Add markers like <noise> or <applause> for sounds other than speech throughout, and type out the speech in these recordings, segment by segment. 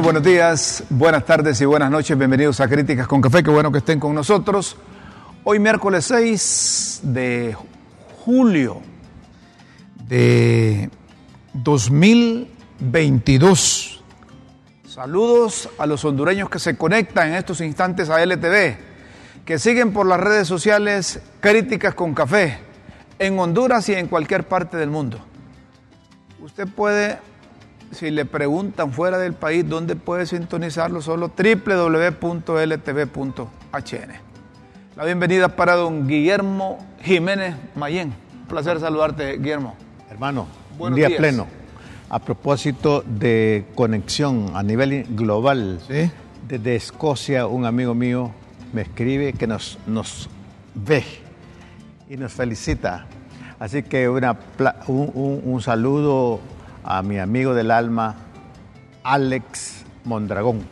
Buenos días, buenas tardes y buenas noches. Bienvenidos a Críticas con Café. Qué bueno que estén con nosotros. Hoy miércoles 6 de julio de 2022. Saludos a los hondureños que se conectan en estos instantes a LTV, que siguen por las redes sociales Críticas con Café en Honduras y en cualquier parte del mundo. Usted puede si le preguntan fuera del país dónde puede sintonizarlo, solo www.ltv.hn. La bienvenida para don Guillermo Jiménez Mayén. Un placer saludarte, Guillermo. Hermano, un día pleno. A propósito de conexión a nivel global, desde Escocia un amigo mío me escribe que nos, nos ve y nos felicita. Así que una, un, un saludo a mi amigo del alma, Alex Mondragón.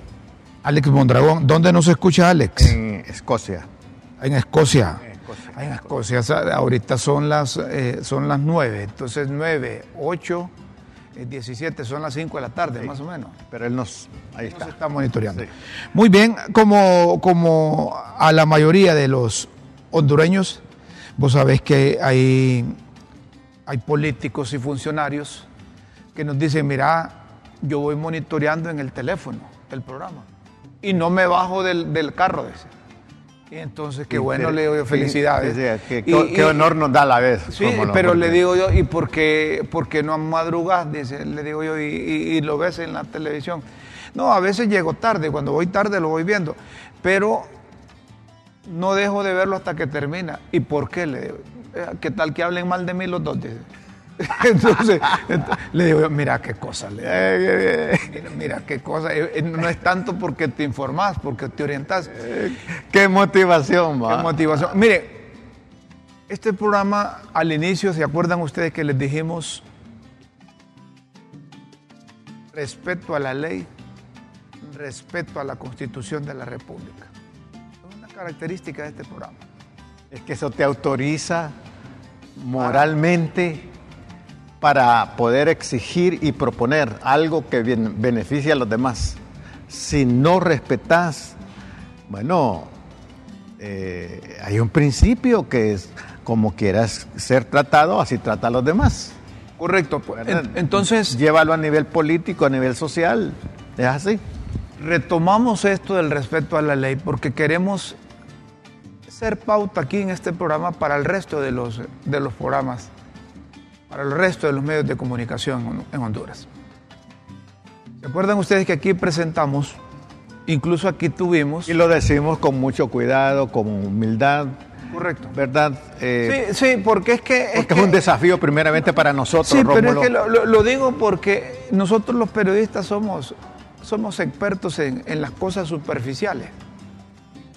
Alex Mondragón, ¿dónde nos escucha Alex? En Escocia. En Escocia. En Escocia. ahorita son las, eh, son las 9, entonces 9, 8, 17, son las 5 de la tarde, más o menos. Pero él nos, ahí está. está monitoreando. Muy bien, como, como a la mayoría de los hondureños, vos sabés que hay, hay políticos y funcionarios que nos dicen, mira, yo voy monitoreando en el teléfono el programa y no me bajo del, del carro. Dice. Y entonces, qué bueno, le digo felicidades. qué, honor nos da la vez. Sí, pero le digo yo, ¿y por qué, por qué no madrugas? Dice, le digo yo, y, y, lo ves en la televisión. No, a veces llego tarde, cuando voy tarde lo voy viendo, pero no dejo de verlo hasta que termina. ¿Y por qué? Le digo, eh, ¿qué tal que hablen mal de mí los dos? Dice. <laughs> Entonces, le digo, mira qué cosa, mira, qué cosa, eh, eh, no es tanto porque te informás, porque te orientas. Qué motivación, va. Qué motivación. Mire, este programa al inicio, ¿se acuerdan ustedes que les dijimos respeto a la ley, respeto a la constitución de la República? Es una característica de este programa. Es que eso te autoriza moralmente para poder exigir y proponer algo que beneficie a los demás. Si no respetas, bueno, eh, hay un principio que es como quieras ser tratado, así trata a los demás. Correcto. Entonces. Llévalo a nivel político, a nivel social. Es así. Retomamos esto del respeto a la ley porque queremos ser pauta aquí en este programa para el resto de los, de los programas para el resto de los medios de comunicación en Honduras. ¿Se acuerdan ustedes que aquí presentamos, incluso aquí tuvimos... Y lo decimos con mucho cuidado, con humildad. Correcto. ¿Verdad? Eh, sí, sí, porque es que... Es, un desafío primeramente para nosotros, Sí, pero es que lo, digo porque nosotros los periodistas somos, somos expertos en, en las cosas superficiales.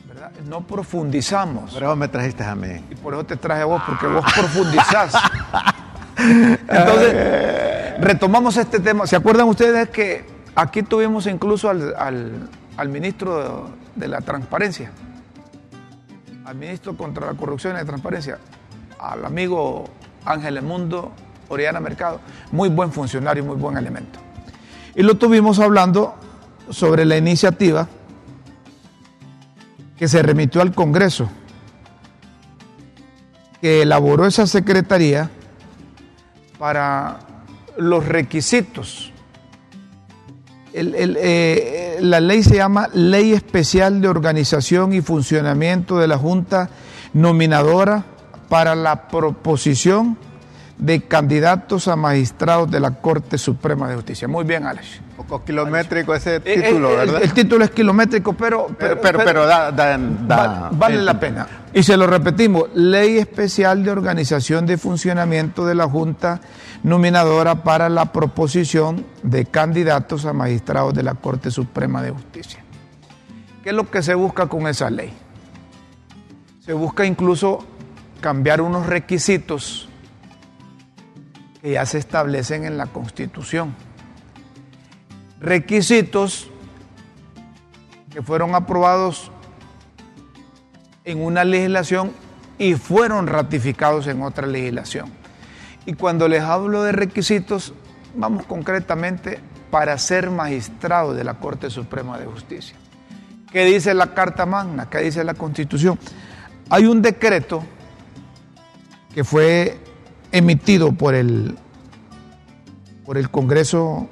¿verdad? No profundizamos. Pero vos me trajiste a mí. Y por eso te traje a vos, porque vos <laughs> profundizás. Entonces, retomamos este tema. ¿Se acuerdan ustedes que aquí tuvimos incluso al, ministro de, la Transparencia, al ministro contra la corrupción y la transparencia, al amigo Ángel Emundo Oriana Mercado, muy buen funcionario, muy buen elemento. Y lo tuvimos hablando sobre la iniciativa que se remitió al Congreso, que elaboró esa secretaría para los requisitos. Eh, la ley se llama Ley Especial de Organización y Funcionamiento de la Junta Nominadora para la proposición de candidatos a magistrados de la Corte Suprema de Justicia. Muy bien, Alex. Un poco kilométrico ese eh, título, eh, ¿verdad? El, título es kilométrico, pero... Pero, pero, vale la pena. Y se lo repetimos, Ley Especial de Organización de Funcionamiento de la Junta Nominadora para la proposición de candidatos a magistrados de la Corte Suprema de Justicia. ¿Qué es lo que se busca con esa ley? Se busca incluso cambiar unos requisitos que ya se establecen en la Constitución. Requisitos que fueron aprobados en una legislación y fueron ratificados en otra legislación. Y cuando les hablo de requisitos, vamos concretamente para ser magistrado de la Corte Suprema de Justicia. ¿Qué dice la Carta Magna? ¿Qué dice la Constitución? Hay un decreto que fue emitido por el, por el Congreso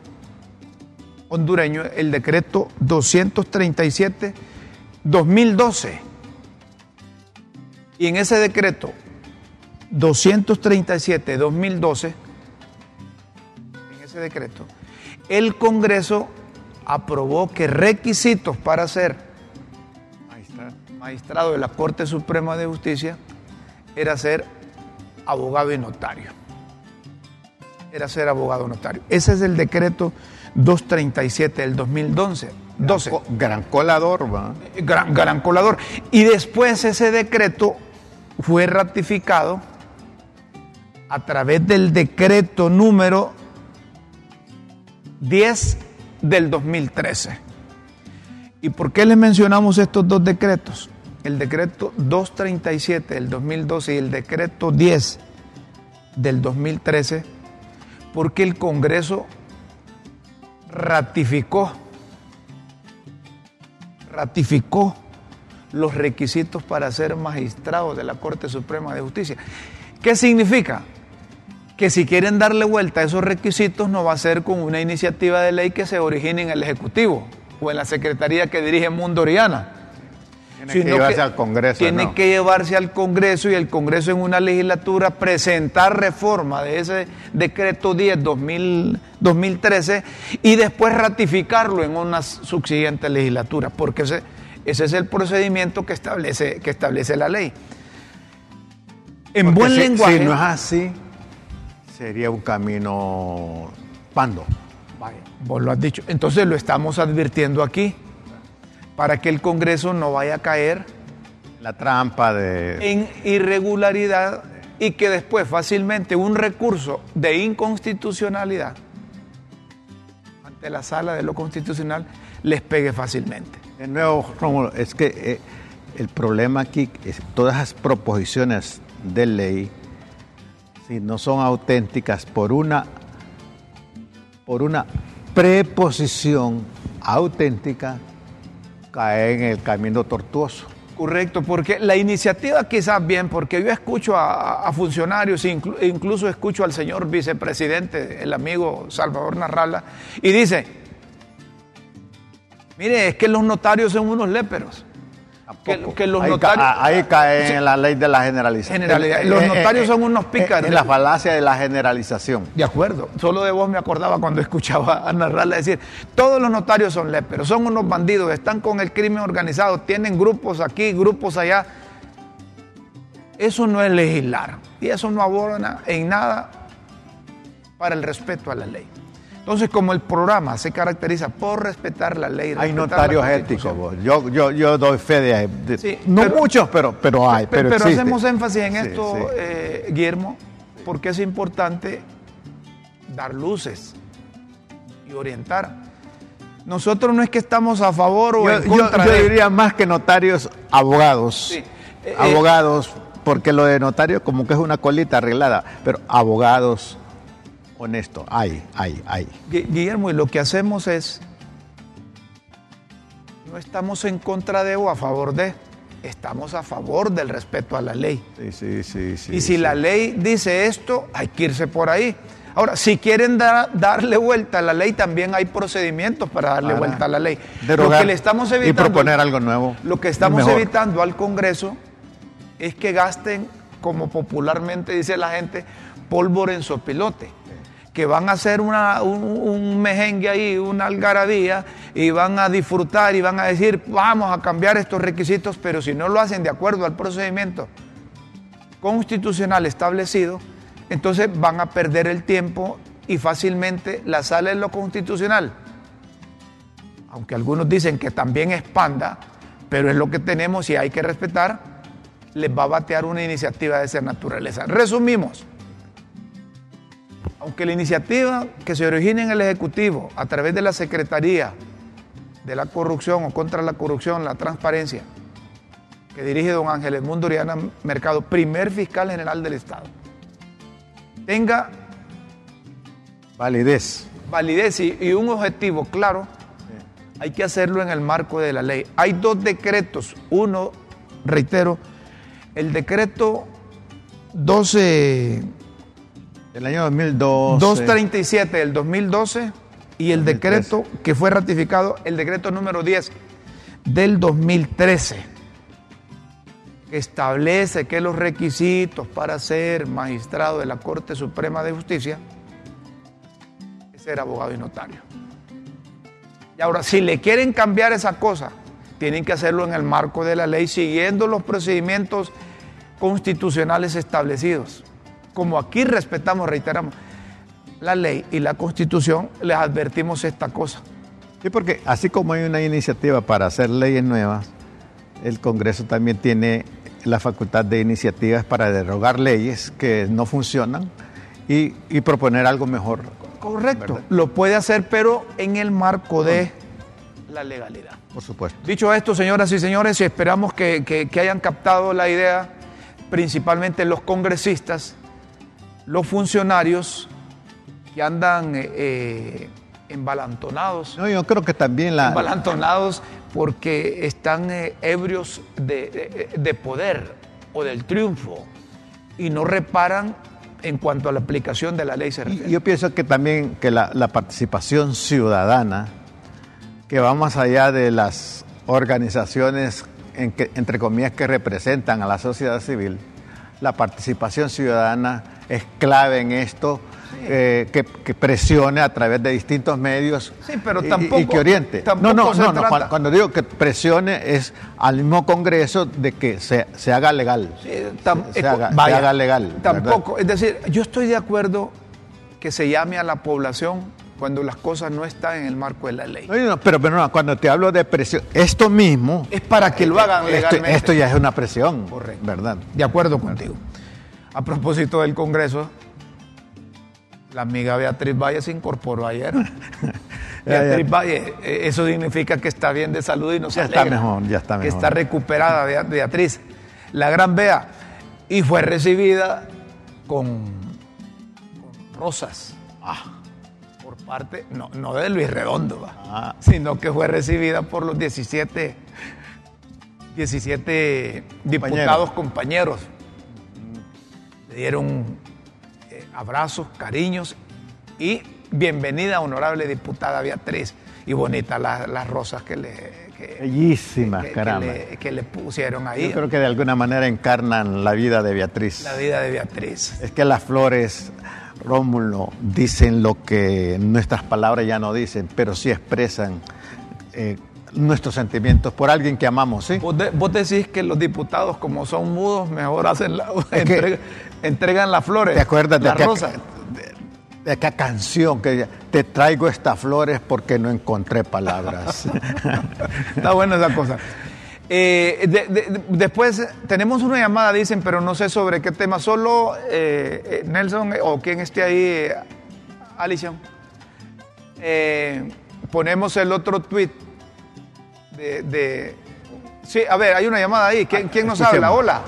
hondureño, el decreto 237-2012. Y en ese decreto 237-2012, en ese decreto, el Congreso aprobó que requisitos para ser magistrado de la Corte Suprema de Justicia era ser abogado y notario. Era ser abogado notario. Ese es el decreto 237 del 2012. 12. Gran colador, va. Gran, gran colador. Y después ese decreto fue ratificado a través del decreto número 10 del 2013. ¿Y por qué les mencionamos estos dos decretos? El decreto 237 del 2012 y el decreto 10 del 2013, porque el Congreso ratificó, ratificó los requisitos para ser magistrado de la Corte Suprema de Justicia. ¿Qué significa? Que si quieren darle vuelta a esos requisitos no va a ser con una iniciativa de ley que se origine en el Ejecutivo o en la Secretaría que dirige Mundo Oriana tiene que llevarse al Congreso. Tiene que llevarse al Congreso y el Congreso en una legislatura presentar reforma de ese decreto 10 2013 y después ratificarlo en una subsiguiente legislatura, porque ese, ese es el procedimiento que establece, que establece la ley. En buen lenguaje. Si no es así, sería un camino pando. Vaya, vos lo has dicho. Entonces lo estamos advirtiendo aquí para que el Congreso no vaya a caer la trampa de en irregularidad y que después fácilmente un recurso de inconstitucionalidad ante la sala de lo constitucional les pegue fácilmente. De nuevo, Rómulo, es que eh, el problema aquí es todas las proposiciones de ley si no son auténticas por una por una preposición auténtica cae en el camino tortuoso. Correcto, porque la iniciativa quizás bien, porque yo escucho a, funcionarios, incluso escucho al señor vicepresidente, el amigo Salvador Narrala, y dice, mire, es que los notarios son unos léperos. Que, los ahí, notarios, ahí cae en la ley de la generalización. los notarios son unos pícaros. En la falacia de la generalización. De acuerdo. Solo de vos me acordaba cuando <laughs> escuchaba a narrarla decir, todos los notarios son léperos, son unos bandidos, están con el crimen organizado, tienen grupos aquí, grupos allá. Eso no es legislar. Y eso no abona en nada para el respeto a la ley. Entonces, como el programa se caracteriza por respetar la ley. Hay notarios éticos, yo, yo, yo doy fe de... no muchos, pero, pero hay. Pero, pero hacemos énfasis en esto, eh, Guillermo, porque es importante dar luces y orientar. Nosotros no es que estamos a favor o en contra yo, yo diría más que notarios, abogados. Eh, eh, abogados, porque lo de notario como que es una colita arreglada, pero abogados, honesto. Hay, hay, hay. Guillermo, y lo que hacemos es, no estamos en contra de o a favor de, estamos a favor del respeto a la ley. Sí, sí, sí. sí y si la ley dice esto, hay que irse por ahí. Ahora, si quieren darle vuelta a la ley, también hay procedimientos para darle vuelta a la ley. lo que le estamos evitando, y proponer algo nuevo. Lo que estamos evitando al Congreso es que gasten, como popularmente dice la gente, pólvora en sopilote que van a hacer una, un, mejengue ahí, una algarabía, y van a disfrutar y van a decir, vamos a cambiar estos requisitos, pero si no lo hacen de acuerdo al procedimiento constitucional establecido, entonces van a perder el tiempo y fácilmente la sala en lo constitucional, aunque algunos dicen que también expanda, pero es lo que tenemos y hay que respetar, les va a batear una iniciativa de esa naturaleza. Resumimos aunque la iniciativa que se origina en el Ejecutivo a través de la Secretaría de la Corrupción o contra la Corrupción, la Transparencia, que dirige don Ángel Edmundo Uriana Mercado, primer fiscal general del Estado, tenga validez. validez y, un objetivo claro, hay que hacerlo en el marco de la ley. Hay dos decretos. Uno, reitero, el decreto 12... Del año 2012. 237 del 2012 y el decreto que fue ratificado, el decreto número 10 del 2013 establece que los requisitos para ser magistrado de la Corte Suprema de Justicia es ser abogado y notario. Y ahora, si le quieren cambiar esa cosa, tienen que hacerlo en el marco de la ley, siguiendo los procedimientos constitucionales establecidos. Como aquí respetamos, reiteramos, la ley y la constitución, les advertimos esta cosa. Sí, porque así como hay una iniciativa para hacer leyes nuevas, el Congreso también tiene la facultad de iniciativas para derogar leyes que no funcionan y, proponer algo mejor. Correcto, lo puede hacer, pero en el marco de la legalidad. Por supuesto. Dicho esto, señoras y señores, esperamos que, hayan captado la idea, principalmente los congresistas, los funcionarios que andan eh, eh, embalantonados. No, yo creo que también la... Embalantonados porque están eh, ebrios de, poder o del triunfo y no reparan en cuanto a la aplicación de la ley se Yo pienso que también que la, participación ciudadana, que va más allá de las organizaciones, entre comillas, que representan a la sociedad civil, la participación ciudadana es clave en esto eh, que, presione a través de distintos medios sí, pero tampoco, y, que oriente. no, no, no, cuando, digo que presione es al mismo Congreso de que se, haga legal. se, haga, legal. Tampoco, es decir, yo estoy de acuerdo que se llame a la población cuando las cosas no están en el marco de la ley. pero, pero no, cuando te hablo de presión, esto mismo... Es para que lo hagan legalmente. Esto, ya es una presión, Correcto. ¿verdad? De acuerdo contigo. A propósito del Congreso, la amiga Beatriz Valle se incorporó ayer. <laughs> Beatriz Valle, eh, eso significa que está bien de salud y no se Ya está mejor, ya está mejor. Que está recuperada Beatriz, la gran Bea. Y fue recibida con, rosas. Ah. Por parte, no, no de Luis Redondo, ah. sino que fue recibida por los 17, 17 diputados compañeros. Le dieron abrazos, cariños y bienvenida, honorable diputada Beatriz. Y bonitas las, rosas que le... Bellísimas, caramba. Que le, pusieron ahí. Yo creo que de alguna manera encarnan la vida de Beatriz. La vida de Beatriz. Es que las flores, Rómulo, dicen lo que nuestras palabras ya no dicen, pero sí expresan eh, nuestros sentimientos por alguien que amamos, ¿sí? Vos, decís que los diputados, como son mudos, mejor hacen la, <laughs> entregan las flores. ¿Te acuerdas de, aquella, de, canción que te traigo estas flores porque no encontré palabras? <laughs> Está buena esa cosa. Eh, después tenemos una llamada, dicen, pero no sé sobre qué tema. Solo eh, eh, Nelson o quien esté ahí, Alison. ponemos el otro tweet de, Sí, a ver, hay una llamada ahí. ¿Quién, quién nos habla? Hola.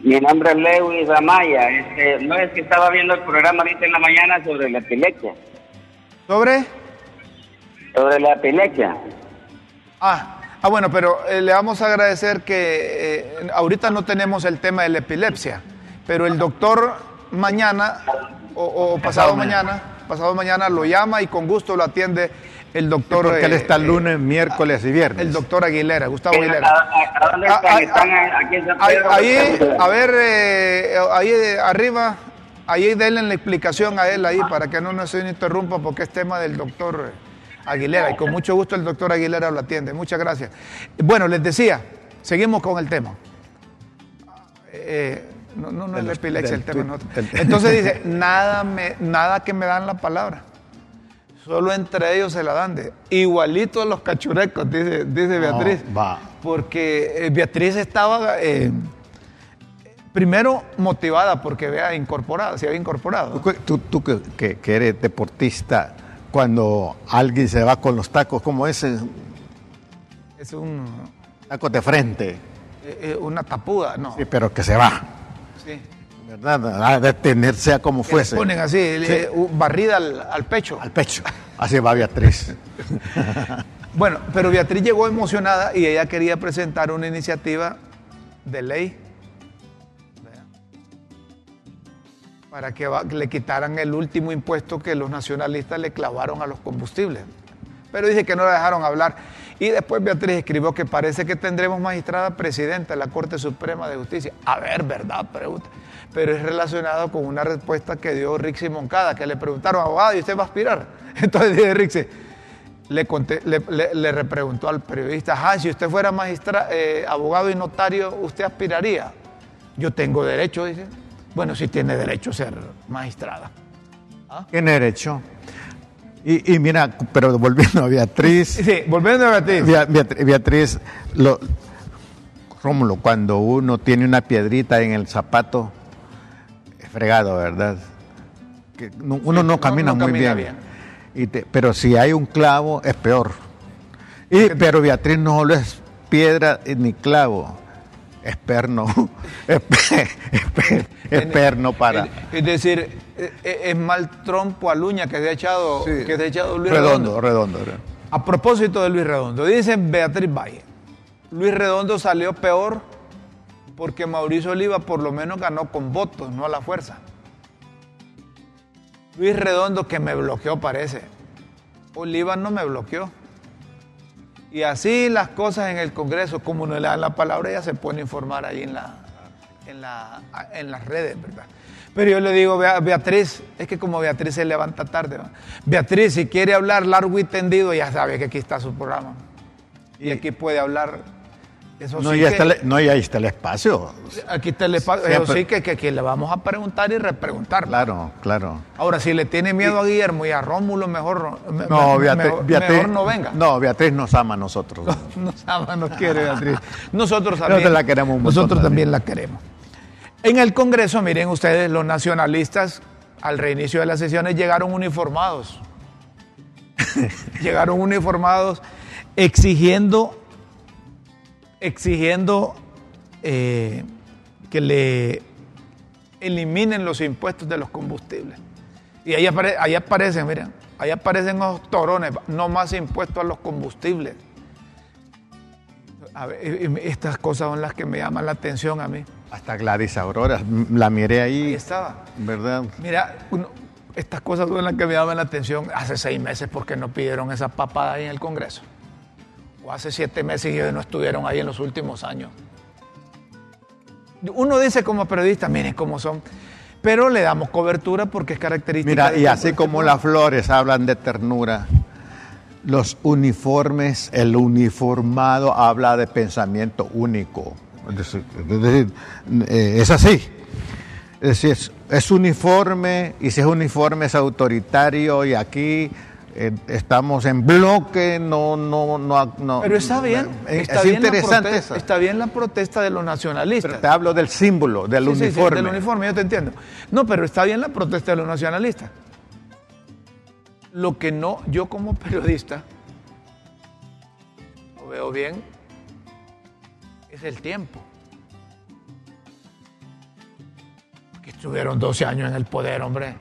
Mi nombre es Lewis Amaya. Este, no es que estaba viendo el programa ahorita en la mañana sobre la epilepsia. ¿Sobre? Sobre la epilepsia. Ah, ah bueno, pero eh, le vamos a agradecer que eh, ahorita no tenemos el tema de la epilepsia, pero el doctor mañana o, pasado mañana, pasado mañana lo llama y con gusto lo atiende el doctor. porque él eh, está lunes, miércoles y viernes. El doctor Aguilera, Gustavo Aguilera. ¿A, dónde ah, están? ¿Están aquí en San Pedro? Ahí, a ver, eh, ahí arriba, ahí denle la explicación a él ahí para que no nos interrumpa porque es tema del doctor Aguilera y con mucho gusto el doctor Aguilera lo atiende. Muchas gracias. Bueno, les decía, seguimos con el tema. Eh, no, no, no es la epilepsia el tema. Entonces dice, nada, me, nada que me dan la palabra. Solo entre ellos se la dan de. Igualito a los cachurecos, dice, dice Beatriz. va. Porque eh, Beatriz estaba eh, primero motivada porque vea incorporada, se había incorporado. Tú, tú que, que, eres deportista, cuando alguien se va con los tacos, ¿cómo es? Es un. Taco de frente. Eh, una tapuda, ¿no? Sí, pero que se va. Sí. A detenerse a como fuese. ponen así, barrida al, pecho. Al pecho. Así va Beatriz. <laughs> bueno, pero Beatriz llegó emocionada y ella quería presentar una iniciativa de ley para que le quitaran el último impuesto que los nacionalistas le clavaron a los combustibles. Pero dice que no la dejaron hablar. Y después Beatriz escribió que parece que tendremos magistrada presidenta de la Corte Suprema de Justicia. A ver, ¿verdad? Pregunta. Pero es relacionado con una respuesta que dio Rixi Moncada, que le preguntaron, abogado, ¿y usted va a aspirar? <laughs> Entonces dice Rixi, le, le, repreguntó al periodista, ah, si usted fuera magistrado, eh, abogado y notario, ¿usted aspiraría? Yo tengo derecho, dice. Bueno, sí tiene derecho a ser magistrada. ¿Ah? Tiene derecho. Y, mira, pero volviendo a Beatriz. Sí, volviendo a Beatriz. Beatriz, lo, Rómulo, cuando uno tiene una piedrita en el zapato, es fregado, ¿verdad? Que uno no camina muy bien. pero si hay un clavo, es peor. Y, pero Beatriz no solo es piedra ni clavo, es perno. <laughs> es, perno para. Es decir, es mal trompo a luña que se ha echado, que se ha echado Luis Redondo. Redondo, A propósito de Luis Redondo, dice Beatriz Valle, Luis Redondo salió peor porque Mauricio Oliva por lo menos ganó con votos, no a la fuerza. Luis Redondo que me bloqueó parece. Oliva no me bloqueó. Y así las cosas en el Congreso, como no le dan la palabra, ella se pone a informar ahí en, la, en, la, en las redes, ¿verdad? Pero yo le digo, Beatriz, es que como Beatriz se levanta tarde, Beatriz, si quiere hablar largo y tendido, ya sabe que aquí está su programa. Y aquí puede hablar. Eso no, ya está, no, ahí está el espacio. Aquí está el espacio. Eso sí que, que, le vamos a preguntar y repreguntar. Claro, claro. Ahora, si le tiene miedo a Guillermo y a Rómulo, mejor no, Beatriz, no venga. No, Beatriz nos ama a nosotros. <laughs> nos ama, nos quiere Beatriz. <laughs> Nosotros también. la queremos Nosotros también la queremos. En el Congreso, miren ustedes, los nacionalistas al reinicio de las sesiones llegaron uniformados. <laughs> llegaron uniformados exigiendo, exigiendo eh, que le eliminen los impuestos de los combustibles. Y ahí, aparecen, miren, ahí aparecen los torones, no más impuestos a los combustibles. estas cosas son las que me llaman la atención a mí. Hasta Gladys Aurora, la miré ahí. Ahí estaba. ¿Verdad? Mira, estas cosas son las que me llaman la atención hace seis meses porque no pidieron esa papada ahí en el Congreso. O hace siete meses y no estuvieron ahí en los últimos años. Uno dice como periodista, miren cómo son, pero le damos cobertura porque es característica. Mira, y así como las flores hablan de ternura, los uniformes, el uniformado habla de pensamiento único. Eh, es así. Es decir, es, uniforme y si es uniforme es autoritario y aquí eh, estamos en bloque, no, no, no, Pero está bien, está es bien interesante la protesta, Está bien la protesta de los nacionalistas. te hablo del símbolo, del uniforme. del uniforme, yo te entiendo. No, pero está bien la protesta de los nacionalistas. Lo que no, yo como periodista, lo veo bien, es el tiempo. Que estuvieron 12 años en el poder, hombre.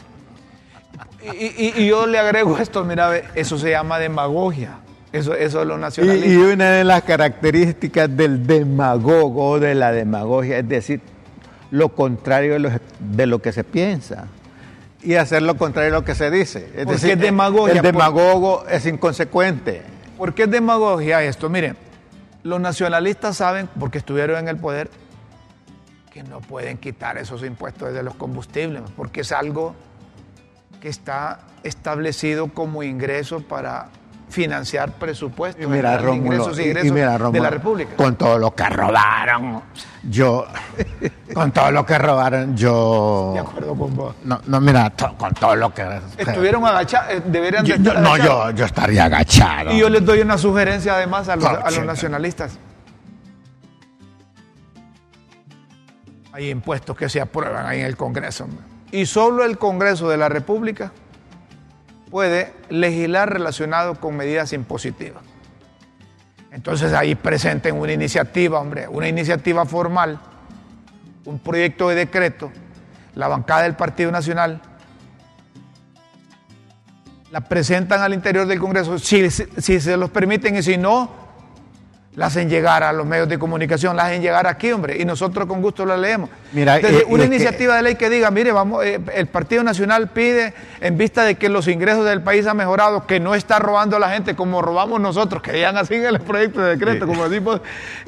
Y, yo le agrego esto, mira, eso se llama demagogia. Eso, eso es lo nacionalista. Y, una de las características del demagogo, de la demagogia, es decir, lo contrario de lo, de lo que se piensa y hacer lo contrario de lo que se dice. Es decir, demagogia, el demagogo es inconsecuente. ¿Por qué es demagogia esto? Miren, los nacionalistas saben, porque estuvieron en el poder, que no pueden quitar esos impuestos de los combustibles, porque es algo que está establecido como ingreso para financiar presupuestos, y mira, ingresos y ingresos de la República. Con todo lo que robaron, yo, <laughs> con todo lo que robaron, yo... De acuerdo con vos. No, no mira, con todo lo que... Estuvieron agachados, eh, deberían de estar No, yo, yo estaría agachado. Y yo les doy una sugerencia además a los, a los nacionalistas. Hay impuestos que se aprueban ahí en el Congreso. Y solo el Congreso de la República puede legislar relacionado con medidas impositivas. Entonces ahí presenten una iniciativa, hombre, una iniciativa formal, un proyecto de decreto la bancada del Partido Nacional, la presentan al interior del Congreso, si, se los permiten y si no, la hacen llegar a los medios de comunicación, la hacen llegar aquí, hombre, y nosotros con gusto la leemos. Mira, eh, una iniciativa de ley que diga, mire, vamos, eh, el Partido Nacional pide, en vista de que los ingresos del país han mejorado, que no está robando a la gente como robamos nosotros, que digan así en el proyecto de decreto, como decimos,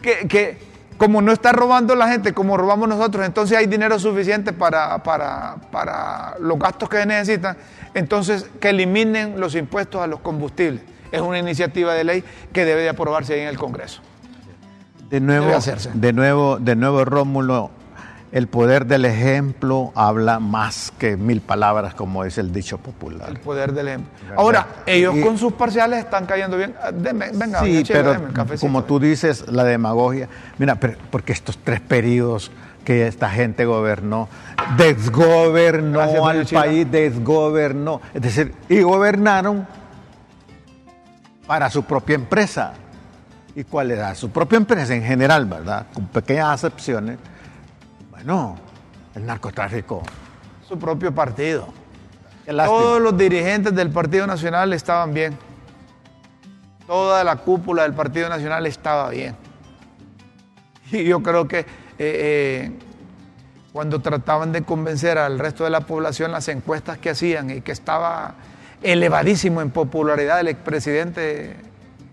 que, que, como no está robando la gente como robamos nosotros, entonces hay dinero suficiente para, para, para los gastos que se necesitan, entonces que eliminen los impuestos a los combustibles es una iniciativa de ley que debe de aprobarse ahí en el Congreso. De nuevo, de nuevo, de nuevo, Rómulo, el poder del ejemplo habla más que mil palabras, como es el dicho popular. El poder del ejemplo. Ahora, ellos con sus parciales están cayendo bien. Ah, venga, sí, pero como tú dices, la demagogia. Mira, porque estos tres periodos que esta gente gobernó, desgobernó al país, desgobernó. Es decir, y gobernaron para su propia empresa. ¿Y cuál era? Su propia empresa en general, ¿verdad? Con pequeñas excepciones. Bueno, el narcotráfico. Su propio partido. Todos los dirigentes del Partido Nacional estaban bien. Toda la cúpula del Partido Nacional estaba bien. Y yo creo que eh, eh, cuando trataban de convencer al resto de la población las encuestas que hacían y que estaba elevadísimo en popularidad el expresidente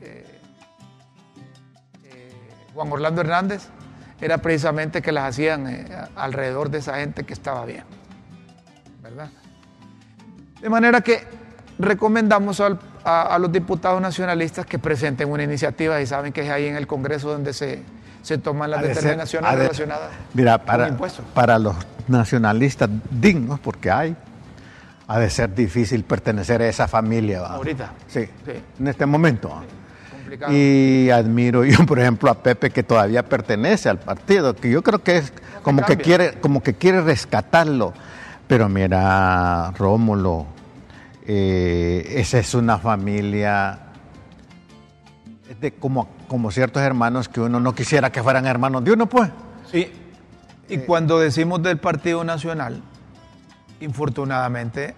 eh, eh, Juan Orlando Hernández, era precisamente que las hacían eh, alrededor de esa gente que estaba bien. ¿Verdad? De manera que recomendamos a, los diputados nacionalistas que presenten una iniciativa y saben que es ahí en el Congreso donde se, toman las determinaciones relacionadas mira, para, impuestos. Para los nacionalistas dignos, porque hay, ha de ser difícil pertenecer a esa familia. Ahorita. Sí, en este momento. y admiro yo, por ejemplo, a Pepe que todavía pertenece al partido, que yo creo que es como que quiere, como que quiere rescatarlo. Pero mira, Rómulo, eh, esa es una familia de como, como ciertos hermanos que uno no quisiera que fueran hermanos de uno, pues. Sí. Y cuando decimos del Partido Nacional, infortunadamente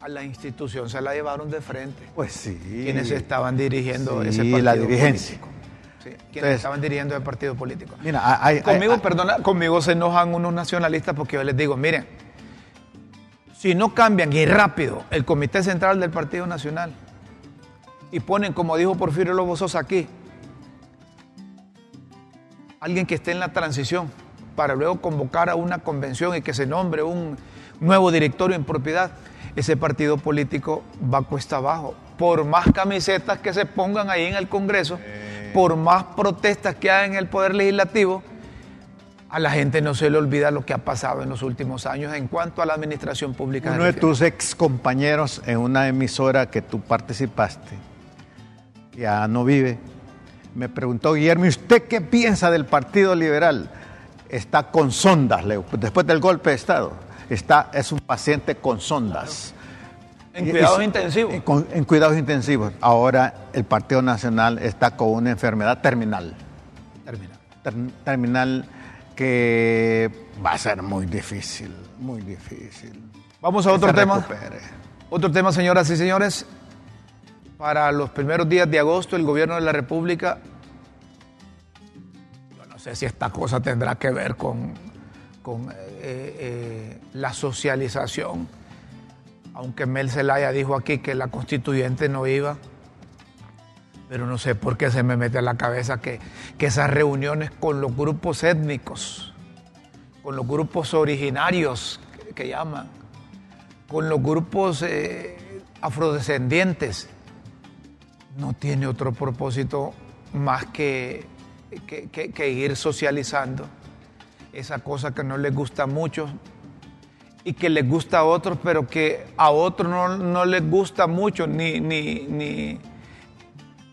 a la institución se la llevaron de frente. Pues sí. Quienes estaban dirigiendo ese partido la dirigencia. Sí, quienes estaban dirigiendo el partido político. Mira, hay, conmigo, perdona, conmigo se enojan unos nacionalistas porque yo les digo, miren, si no cambian y rápido el Comité Central del Partido Nacional y ponen, como dijo Porfirio Lobosos aquí, alguien que esté en la transición, para luego convocar a una convención y que se nombre un nuevo directorio en propiedad, ese partido político va cuesta abajo. Por más camisetas que se pongan ahí en el Congreso, por más protestas que hay en el Poder Legislativo, a la gente no se le olvida lo que ha pasado en los últimos años en cuanto a la administración pública. Uno de, tus ex compañeros en una emisora que tú participaste, ya no vive, me preguntó, Guillermo, ¿y usted qué piensa del Partido Liberal? Está con sondas, después del golpe de Estado. Está, es un paciente con sondas. En cuidados intensivos. En, cuidados intensivos. Ahora el Partido Nacional está con una enfermedad terminal. Terminal. terminal que va a ser muy difícil, muy difícil. Vamos a otro tema. Otro tema, señoras y señores. Para los primeros días de agosto, el gobierno de la República sé si esta cosa tendrá que ver con, con eh, eh, la socialización, aunque Mel Zelaya dijo aquí que la constituyente no iba, pero no sé por qué se me mete a la cabeza que, esas reuniones con los grupos étnicos, con los grupos originarios que, llaman, con los grupos eh, afrodescendientes, no tiene otro propósito más que que, ir socializando esa cosa que no les gusta mucho y que les gusta a otros, pero que a otros no, les gusta mucho, ni, ni, ni,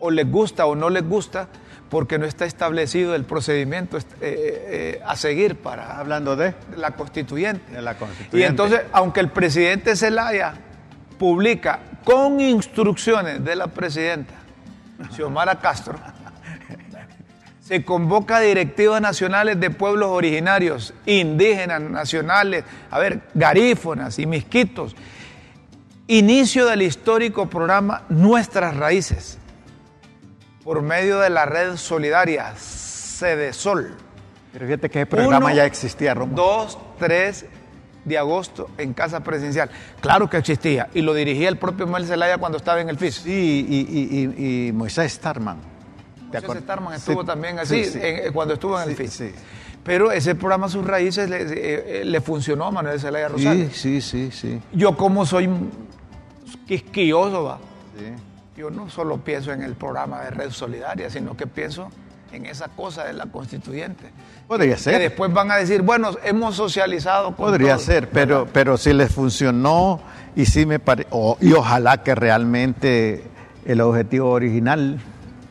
o les gusta o no les gusta, porque no está establecido el procedimiento eh, eh, a seguir para... Hablando de... La constituyente. De la constituyente. Y entonces, aunque el presidente Zelaya publica con instrucciones de la presidenta Xiomara Castro, Se convoca directivas nacionales de pueblos originarios, indígenas, nacionales, a ver, garífonas y misquitos. Inicio del histórico programa Nuestras Raíces, por medio de la red solidaria Sol. Pero fíjate que el programa ya existía, Romo. Dos, tres de agosto en Casa Presidencial. Claro que existía, y lo dirigía el propio Mel Zelaya cuando estaba en el FIS. Sí, y, y Moisés Starman. Moisés Starman estuvo también así, cuando estuvo en el FIS. Pero ese programa Sus Raíces le, eh, le funcionó a Manuel Zelaya Rosales. Sí, sí, sí, sí. Yo como soy quisquilloso, va. Yo no solo pienso en el programa de Red Solidaria, sino que pienso en esa cosa de la constituyente. Podría ser. Que después van a decir, bueno, hemos socializado con Podría ser, pero, pero si les funcionó y si me y ojalá que realmente el objetivo original,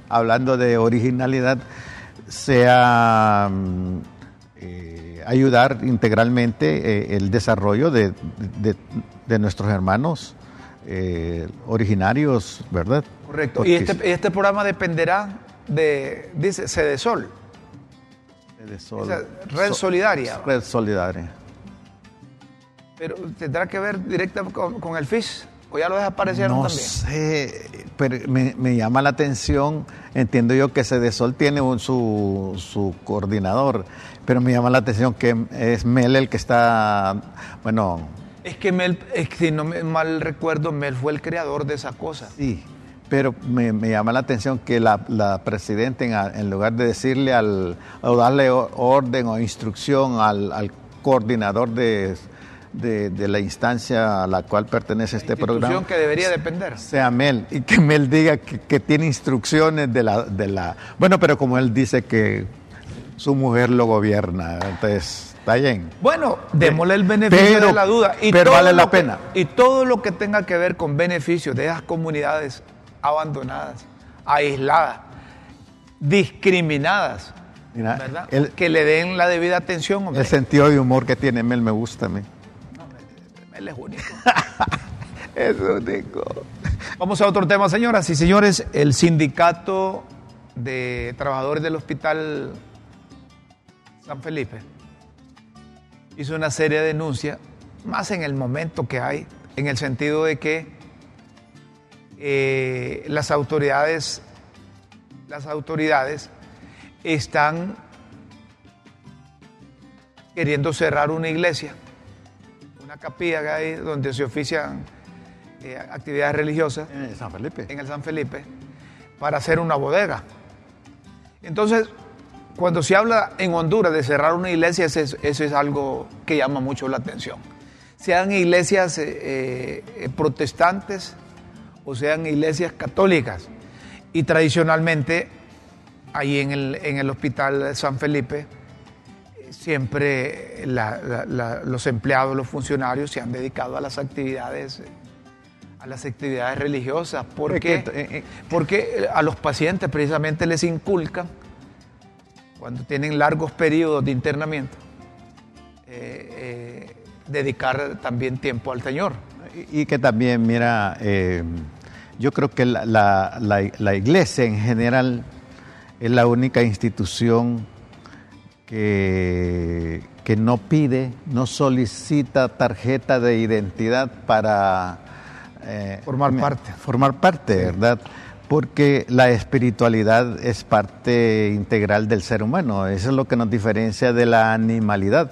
hablando de originalidad, sea mm, eh, ayudar integralmente eh, el desarrollo de, de nuestros hermanos eh, originarios, ¿verdad? Correcto. y este, este, programa dependerá de, dice, Cedesol. Cedesol. red Solidaria. Red Solidaria. Pero tendrá que ver directamente con, el FIS. ¿O ya lo desaparecieron no también? No sé, pero me, llama la atención. Entiendo yo que Cedesol tiene un, su, su coordinador, pero me llama la atención que es Mel el que está, bueno, es que Mel, si no me mal recuerdo, Mel fue el creador de esa cosa. Sí, pero me, llama la atención que la, la presidenta, en, lugar de decirle al, o darle orden o instrucción al, coordinador de, de, la instancia a la cual pertenece este programa. que debería depender. Sea Mel, y que Mel diga que, que, tiene instrucciones de la, de la... Bueno, pero como él dice que su mujer lo gobierna, entonces Está bien. Bueno, démosle el beneficio de la duda. Y pero vale la pena. y todo lo que tenga que ver con beneficios de esas comunidades abandonadas, aisladas, discriminadas, ¿verdad? que le den la debida atención. El sentido de humor que tiene Mel me gusta a mí. Mel es único. <laughs> es único. Vamos a otro tema, señoras y señores. El sindicato de trabajadores del Hospital San Felipe hizo una serie de denuncias, más en el momento que hay, en el sentido de que eh, las autoridades, las autoridades están queriendo cerrar una iglesia, una capilla que hay donde se ofician eh, actividades religiosas. En el San Felipe. En el San Felipe, para hacer una bodega. Entonces, cuando se habla en Honduras de cerrar una iglesia, eso es, algo que llama mucho la atención. Sean iglesias eh, eh, protestantes o sean iglesias católicas. Y tradicionalmente, ahí en el, en el Hospital San Felipe, siempre los empleados, los funcionarios se han dedicado a las actividades a las actividades religiosas porque, eh, porque a los pacientes precisamente les inculcan cuando tienen largos periodos de internamiento, eh, eh, dedicar también tiempo al Señor. Y, que también, mira, eh, yo creo que la, iglesia en general es la única institución que, que no pide, no solicita tarjeta de identidad para formar parte. Formar parte, ¿verdad? porque la espiritualidad es parte integral del ser humano, eso es lo que nos diferencia de la animalidad.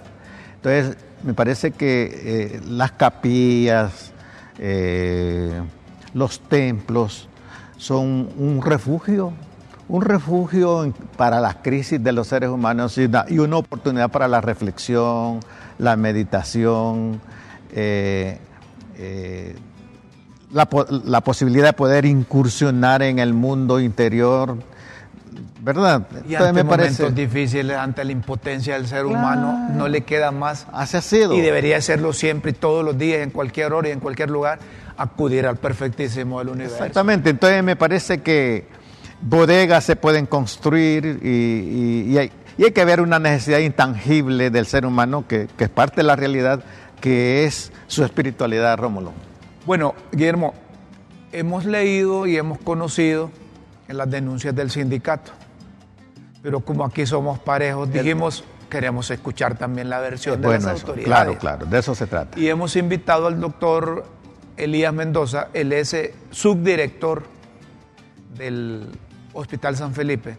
Entonces, me parece que eh, las capillas, eh, los templos, son un refugio, un refugio para las crisis de los seres humanos y una, oportunidad para la reflexión, la meditación. Eh, la, la, posibilidad de poder incursionar en el mundo interior, ¿verdad? Y ante me momentos difíciles, ante la impotencia del ser humano, no le queda más. Así ha sido. Y debería hacerlo siempre y todos los días, en cualquier hora y en cualquier lugar, acudir al perfectísimo del universo. Exactamente, entonces me parece que bodegas se pueden construir y, y, hay, y hay, que ver una necesidad intangible del ser humano que, que es parte de la realidad, que es su espiritualidad, Rómulo. Bueno, Guillermo, hemos leído y hemos conocido en las denuncias del sindicato, pero como aquí somos parejos, dijimos, queremos escuchar también la versión de las autoridades. claro, claro, de eso se trata. Y hemos invitado al doctor Elías Mendoza, él es subdirector del Hospital San Felipe,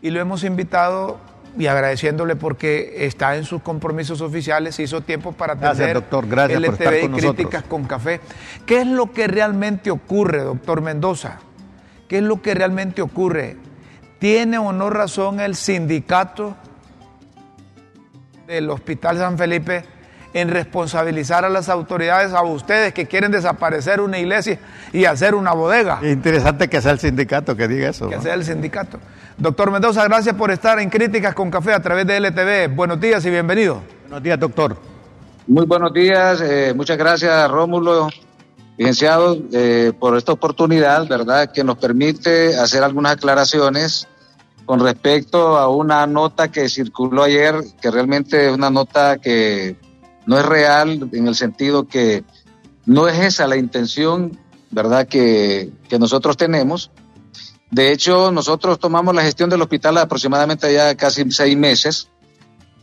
y lo hemos invitado y agradeciéndole porque está en sus compromisos oficiales, hizo tiempo para atender doctor. Gracias LTV y críticas con café. ¿Qué es lo que realmente ocurre, doctor Mendoza? ¿Qué es lo que realmente ocurre? ¿Tiene o no razón el sindicato del Hospital San Felipe en responsabilizar a las autoridades, a ustedes que quieren desaparecer una iglesia y hacer una bodega? interesante que sea el sindicato que diga eso. Que sea el sindicato. Doctor Mendoza, gracias por estar en Críticas con Café a través de LTV. Buenos días y bienvenido. Buenos días, doctor. Muy buenos días, eh, muchas gracias, Rómulo, licenciado, eh, por esta oportunidad, ¿verdad?, que nos permite hacer algunas aclaraciones con respecto a una nota que circuló ayer, que realmente es una nota que no es real en el sentido que no es esa la intención, ¿verdad?, que, que nosotros tenemos. De hecho, nosotros tomamos la gestión del hospital aproximadamente ya casi seis meses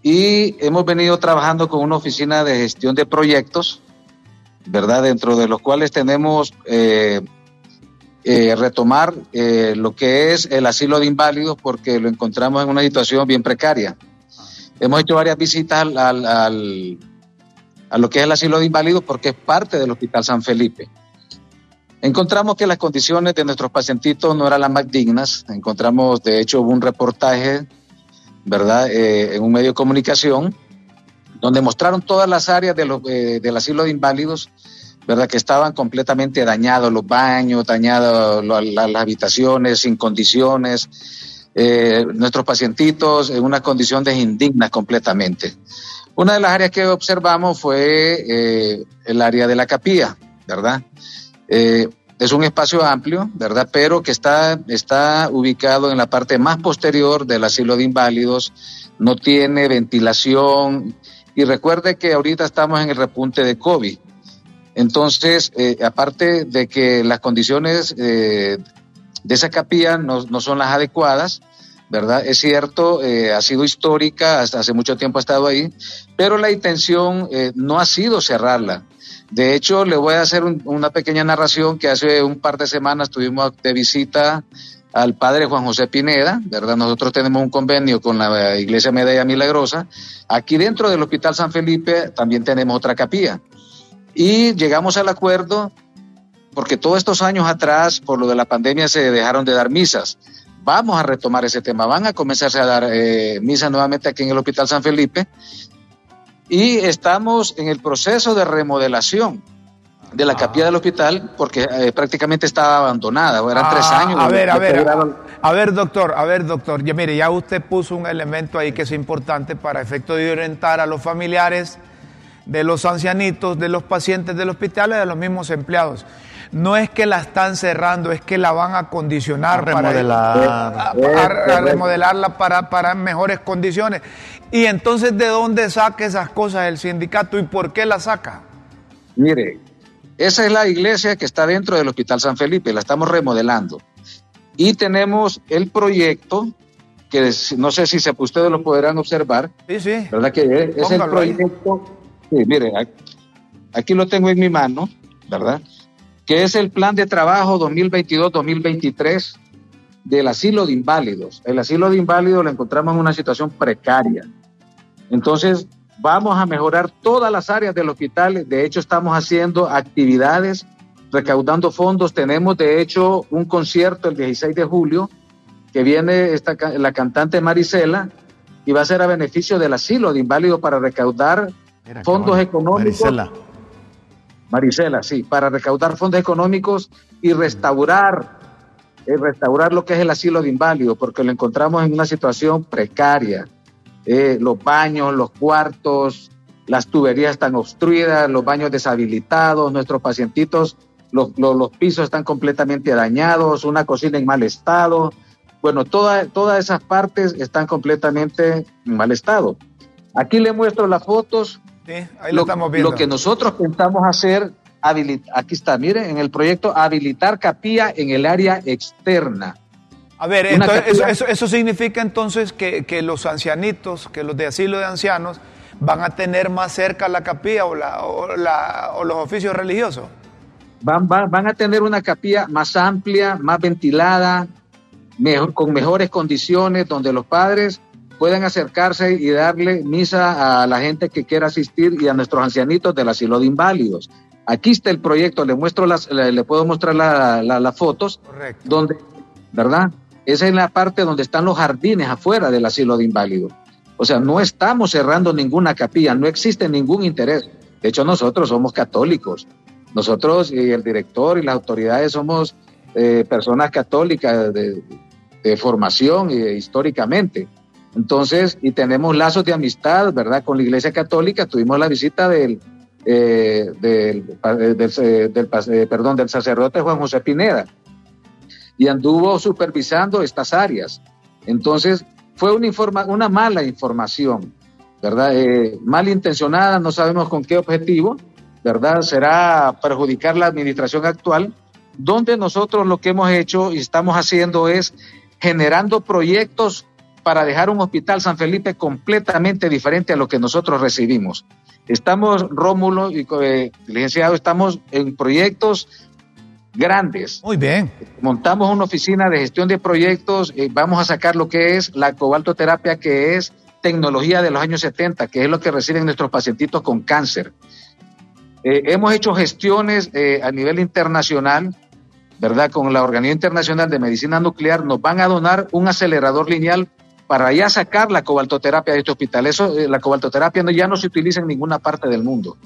y hemos venido trabajando con una oficina de gestión de proyectos, ¿verdad? Dentro de los cuales tenemos eh, eh, retomar eh, lo que es el asilo de inválidos porque lo encontramos en una situación bien precaria. Hemos hecho varias visitas al, a lo que es el asilo de inválidos porque es parte del Hospital San Felipe. Encontramos que las condiciones de nuestros pacientitos no eran las más dignas. Encontramos, de hecho, hubo un reportaje, ¿verdad?, eh, en un medio de comunicación, donde mostraron todas las áreas de eh, del asilo de inválidos, ¿verdad?, que estaban completamente dañados, los baños, dañadas las habitaciones, sin condiciones. Eh, nuestros pacientitos en unas condiciones indignas completamente. Una de las áreas que observamos fue el área de la capilla, ¿verdad? Eh, es un espacio amplio, ¿verdad? Pero que está, está ubicado en la parte más posterior del asilo de inválidos, no tiene ventilación y recuerde que ahorita estamos en el repunte de COVID. Entonces, eh, aparte de que las condiciones eh, de esa capilla no, no, son las adecuadas, ¿verdad? Es cierto, ha sido histórica, hasta hace mucho tiempo ha estado ahí, pero la intención no ha sido cerrarla. De hecho, le voy a hacer una pequeña narración que hace un par de semanas tuvimos de visita al padre Juan José Pineda, ¿verdad? Nosotros tenemos un convenio con la Iglesia Medalla Milagrosa. Aquí dentro del Hospital San Felipe también tenemos otra capilla. Y llegamos al acuerdo, porque todos estos años atrás, por lo de la pandemia, se dejaron de dar misas. Vamos a retomar ese tema, van a comenzarse a dar eh, misas nuevamente aquí en el Hospital San Felipe. Y estamos en el proceso de remodelación de la capilla del hospital porque eh, prácticamente estaba abandonada, eran tres ah, años. A ver, a ver, a, ver, doctor, a ver, doctor, ya mire, ya usted puso un elemento ahí que es importante para efecto de orientar a los familiares de los ancianitos, de los pacientes del hospital y de los mismos empleados. No es que la están cerrando, es que la van a condicionar para, remodelarla para, para mejores condiciones. Y entonces, ¿de dónde saca esas cosas el sindicato y por qué la saca? Mire, esa es la iglesia que está dentro del Hospital San Felipe, la estamos remodelando. Y tenemos el proyecto, que no sé si ustedes lo podrán observar. Sí, sí. ¿Verdad que es, el proyecto? Sí, mire, aquí lo tengo en mi mano, ¿verdad? Que es el plan de trabajo 2022-2023 del asilo de inválidos. El asilo de inválidos lo encontramos en una situación precaria. Entonces, vamos a mejorar todas las áreas del hospital. De hecho, estamos haciendo actividades, recaudando fondos. Tenemos, de hecho, un concierto el 16 de julio que viene esta, la cantante Marisela y va a ser a beneficio del asilo de inválidos para recaudar fondos económicos. Marisela. Marisela, sí, para recaudar fondos económicos y restaurar, y restaurar lo que es el asilo de inválidos, porque lo encontramos en una situación precaria eh, los baños, los cuartos, las tuberías están obstruidas, los baños deshabilitados, nuestros pacientitos, los, pisos están completamente dañados, una cocina en mal estado. Bueno, todas esas partes están completamente en mal estado. Aquí le muestro las fotos. Sí, ahí lo, estamos viendo. Lo que nosotros pensamos hacer, aquí está, miren, en el proyecto habilitar capilla en el área externa A ver, entonces, eso, significa entonces que, que, los ancianitos, que los de asilo de ancianos, van a tener más cerca la capilla o, la, o, la, o los oficios religiosos. Van, van, a tener una capilla más amplia, más ventilada, mejor, con mejores condiciones, donde los padres puedan acercarse y darle misa a la gente que quiera asistir y a nuestros ancianitos del asilo de inválidos. Aquí está el proyecto, le muestro las, le, puedo mostrar las fotos, Correcto. donde, ¿verdad? Esa es la parte donde están los jardines afuera del asilo de inválidos. O sea, no estamos cerrando ninguna capilla, no existe ningún interés. De hecho, nosotros somos católicos. Nosotros y el director y las autoridades somos eh, personas católicas de, formación eh, históricamente. Entonces, y tenemos lazos de amistad, ¿verdad? Con la Iglesia Católica. Tuvimos la visita del, eh, del, perdón, del sacerdote Juan José Pineda, y anduvo supervisando estas áreas. Entonces, fue una, informa una mala información, ¿verdad? Eh, malintencionada, no sabemos con qué objetivo, ¿verdad? Será perjudicar la administración actual, donde nosotros lo que hemos hecho y estamos haciendo es generando proyectos para dejar un hospital San Felipe completamente diferente a lo que nosotros recibimos. Estamos, Rómulo y eh, licenciado, estamos en proyectos grandes. Muy bien. Montamos una oficina de gestión de proyectos, y vamos a sacar lo que es la cobaltoterapia, que es tecnología de los años 70, que es lo que reciben nuestros pacientitos con cáncer. Eh, hemos hecho gestiones eh, a nivel internacional, ¿verdad? Con la Organización Internacional de Medicina Nuclear nos van a donar un acelerador lineal para ya sacar la cobaltoterapia de este hospital. Eso, eh, la cobaltoterapia no, ya no se utiliza en ninguna parte del mundo.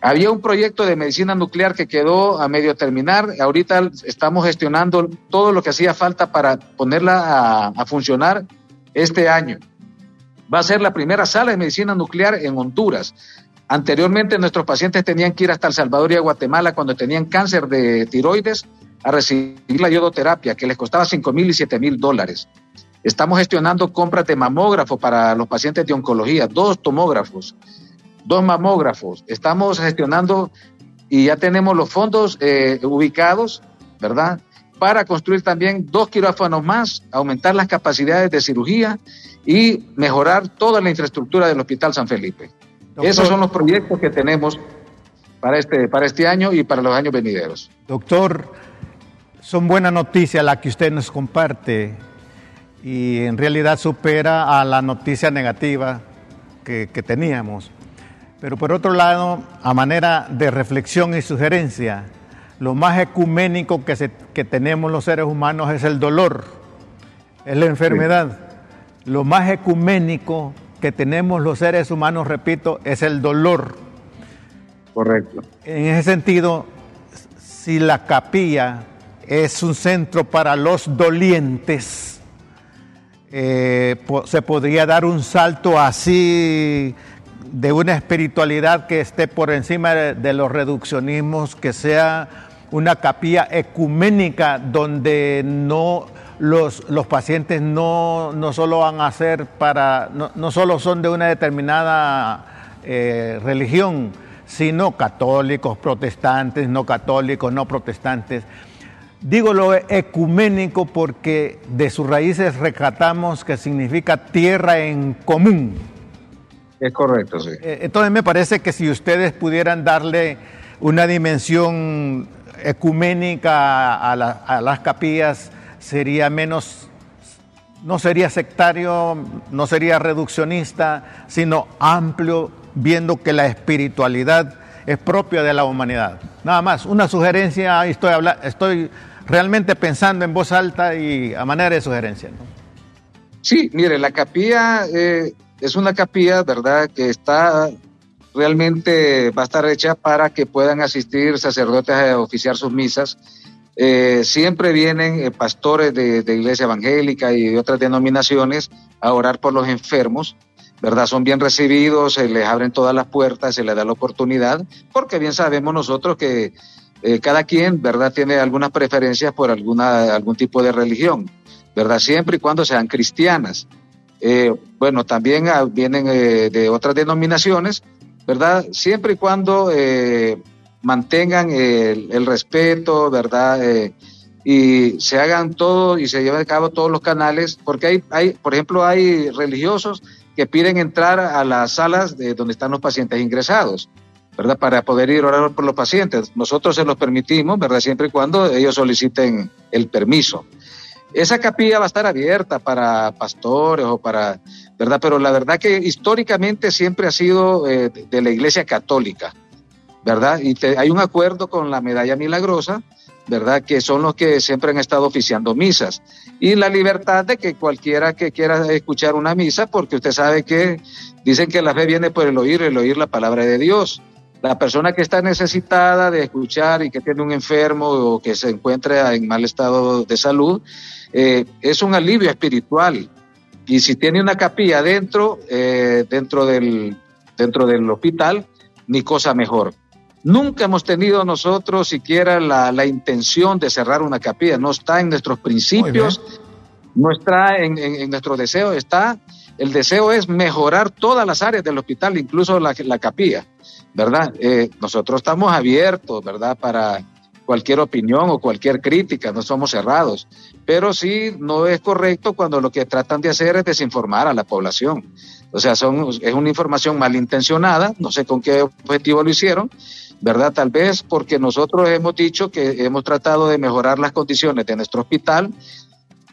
Había un proyecto de medicina nuclear que quedó a medio terminar. Ahorita estamos gestionando todo lo que hacía falta para ponerla a, funcionar este año. Va a ser la primera sala de medicina nuclear en Honduras. Anteriormente nuestros pacientes tenían que ir hasta El Salvador y a Guatemala cuando tenían cáncer de tiroides a recibir la iodoterapia, que les costaba 5 mil y 7 mil dólares. Estamos gestionando compras de mamógrafo para los pacientes de oncología, dos tomógrafos dos mamógrafos. Estamos gestionando y ya tenemos los fondos eh, ubicados, ¿verdad? Para construir también dos quirófanos más, aumentar las capacidades de cirugía y mejorar toda la infraestructura del Hospital San Felipe. Esos son los proyectos que tenemos para este, para este año y para los años venideros. Doctor, son buenas noticias las que usted nos comparte y en realidad supera a la noticia negativa que, que teníamos. Pero por otro lado, a manera de reflexión y sugerencia, lo más ecuménico que, tenemos los seres humanos es el dolor, es la enfermedad. Lo más ecuménico que tenemos los seres humanos, repito, es el dolor. Correcto. En ese sentido, si la capilla es un centro para los dolientes, eh, se podría dar un salto así de una espiritualidad que esté por encima de, los reduccionismos, que sea una capilla ecuménica donde no los, los pacientes no, no, solo van a ser para, no, no solo son de una determinada eh, religión, sino católicos, protestantes, no católicos, no protestantes. Digo lo ecuménico porque de sus raíces rescatamos que significa tierra en común es correcto, sí. Eh, entonces me parece que si ustedes pudieran darle una dimensión ecuménica a, las capillas, sería menos, no sería sectario, no sería reduccionista, sino amplio, viendo que la espiritualidad es propia de la humanidad. Nada más, una sugerencia, estoy, estoy realmente pensando en voz alta y a manera de sugerencia. Sí, mire, la capilla... Eh es una capilla, ¿verdad?, que está realmente, va a estar hecha para que puedan asistir sacerdotes a oficiar sus misas. Eh, siempre vienen eh, pastores de, iglesia evangélica y de otras denominaciones a orar por los enfermos, ¿verdad? Son bien recibidos, se les abren todas las puertas, se les da la oportunidad, porque bien sabemos nosotros que eh, cada quien, ¿verdad?, tiene algunas preferencias por alguna, algún tipo de religión, ¿verdad? Siempre y cuando sean cristianas. Eh, bueno, también ah, vienen eh, de otras denominaciones, ¿verdad? Siempre y cuando eh, mantengan el, respeto, ¿verdad? y se hagan todo y se lleven a cabo todos los canales, porque hay, hay por ejemplo, hay religiosos que piden entrar a las salas de donde están los pacientes ingresados, ¿verdad? Para poder ir a orar por los pacientes. Nosotros se los permitimos, ¿verdad? Siempre y cuando ellos soliciten el permiso. Esa capilla va a estar abierta para pastores o para, ¿verdad? Pero la verdad que históricamente siempre ha sido eh, de la Iglesia Católica, ¿verdad? Y hay un acuerdo con la Medalla Milagrosa, ¿verdad? Que son los que siempre han estado oficiando misas. Y la libertad de que cualquiera que quiera escuchar una misa, porque usted sabe que dicen que la fe viene por el oír, el oír la palabra de Dios. La persona que está necesitada de escuchar y que tiene un enfermo o que se encuentra en mal estado de salud, eh, es un alivio espiritual. Y si tiene una capilla dentro, eh, dentro, del, dentro del hospital, ni cosa mejor. Nunca hemos tenido nosotros siquiera la, intención de cerrar una capilla, no está en nuestros principios, no está en, nuestro deseo, está, el deseo es mejorar todas las áreas del hospital, incluso la, capilla, ¿verdad? Eh, nosotros estamos abiertos, ¿verdad? Para cualquier opinión o cualquier crítica, no somos cerrados, pero sí no es correcto cuando lo que tratan de hacer es desinformar a la población. O sea, son, es una información malintencionada, no sé con qué objetivo lo hicieron, ¿verdad? Tal vez porque nosotros hemos dicho que hemos tratado de mejorar las condiciones de nuestro hospital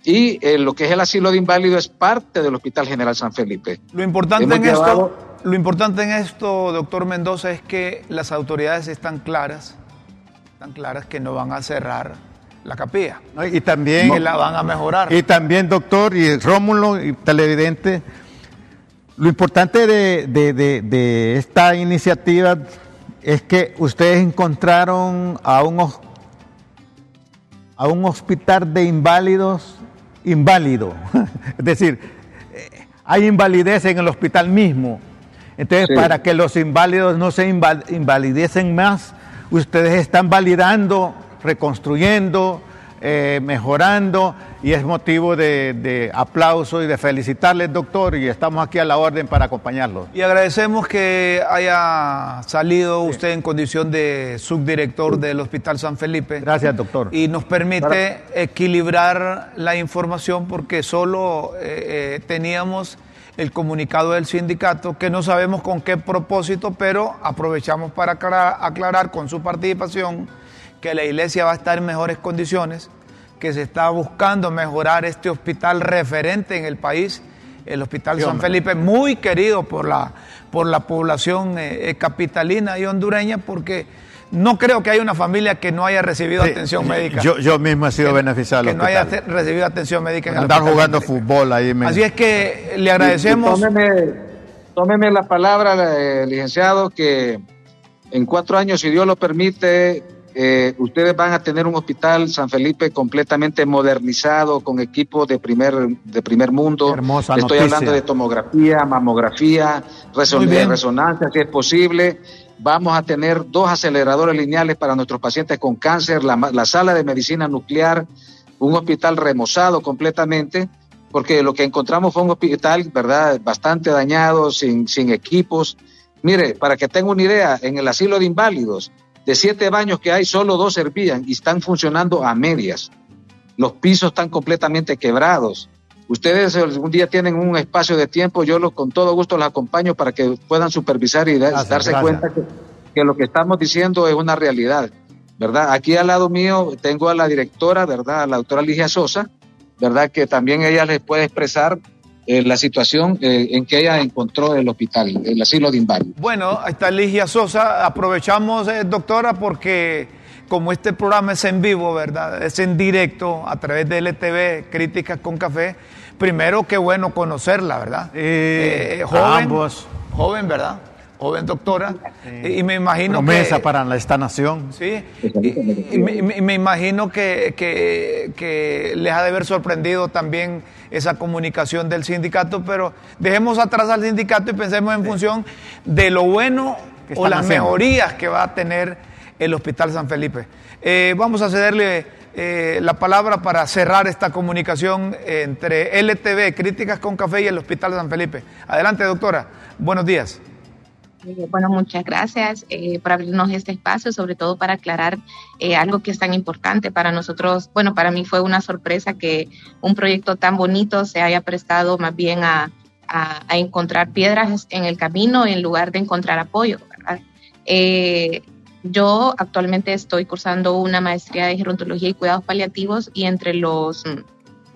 y eh, lo que es el asilo de inválido es parte del Hospital General San Felipe. Lo importante, en esto, lo importante en esto, doctor Mendoza, es que las autoridades están claras, están claras que no van a cerrar la capilla. Y también... Que la van a mejorar. Y también, doctor, y Rómulo, y televidente, lo importante de, de esta iniciativa es que ustedes encontraron a un, a un hospital de inválidos inválido. <laughs> es decir, eh, hay invalidez en el hospital mismo. Entonces, para que los inválidos no se invalidecen más, ustedes están validando, reconstruyendo, eh, mejorando y es motivo de, aplauso y de felicitarles, doctor, y estamos aquí a la orden para acompañarlos. Y agradecemos que haya salido usted en condición de subdirector del Hospital San Felipe. Gracias, doctor. Y nos permite equilibrar la información porque solo eh, eh, teníamos el comunicado del sindicato, que no sabemos con qué propósito, pero aprovechamos para aclarar con su participación que la iglesia va a estar en mejores condiciones, que se está buscando mejorar este hospital referente en el país, el Hospital San Felipe, muy querido por la, por la población eh, eh, capitalina y hondureña, porque no creo que haya una familia que no haya recibido atención médica. Yo, yo mismo he sido beneficiado. Que no haya recibido atención médica en Andar jugando fútbol ahí. Así es que le agradecemos. tómeme, la palabra, eh, licenciado, que en cuatro años, si Dios lo permite, eh, ustedes van a tener un hospital San Felipe completamente modernizado, con equipos de primer, de primer mundo. Estoy hablando de tomografía, mamografía, resonancia, si es posible. Vamos a tener dos aceleradores lineales para nuestros pacientes con cáncer, la, sala de medicina nuclear, un hospital remozado completamente, porque lo que encontramos fue un hospital, ¿verdad?, bastante dañado, sin, sin equipos. Mire, para que tenga una idea, en el asilo de inválidos, de siete baños que hay, solo dos servían y están funcionando a medias. Los pisos están completamente quebrados. Ustedes algún día tienen un espacio de tiempo, yo lo, con todo gusto los acompaño para que puedan supervisar y darse cuenta que, lo que estamos diciendo es una realidad, ¿verdad? Aquí al lado mío tengo a la directora, ¿verdad? A la doctora Ligia Sosa, ¿verdad? Que también ella les puede expresar eh, la situación eh, en que ella encontró el hospital, el asilo de inválidos. Bueno, ahí está Ligia Sosa. Aprovechamos, eh, doctora, porque como este programa es en vivo, ¿verdad? Es en directo a través de LTV, Críticas con Café. Primero, qué bueno conocerla, ¿verdad? joven, ambos. Joven, ¿verdad? joven doctora, y me imagino Promesa para esta nación. Sí, y, me, imagino que, que, les ha de haber sorprendido también esa comunicación del sindicato, pero dejemos atrás al sindicato y pensemos en función de lo bueno o las mejorías que va a tener el Hospital San Felipe. Eh, vamos a cederle eh, la palabra para cerrar esta comunicación entre LTV, Críticas con Café y el Hospital San Felipe. Adelante, doctora. Buenos días. Eh, bueno, muchas gracias eh, por abrirnos este espacio, sobre todo para aclarar eh, algo que es tan importante para nosotros. Bueno, para mí fue una sorpresa que un proyecto tan bonito se haya prestado más bien a, a, encontrar piedras en el camino en lugar de encontrar apoyo. Yo actualmente estoy cursando una maestría de gerontología y cuidados paliativos y entre los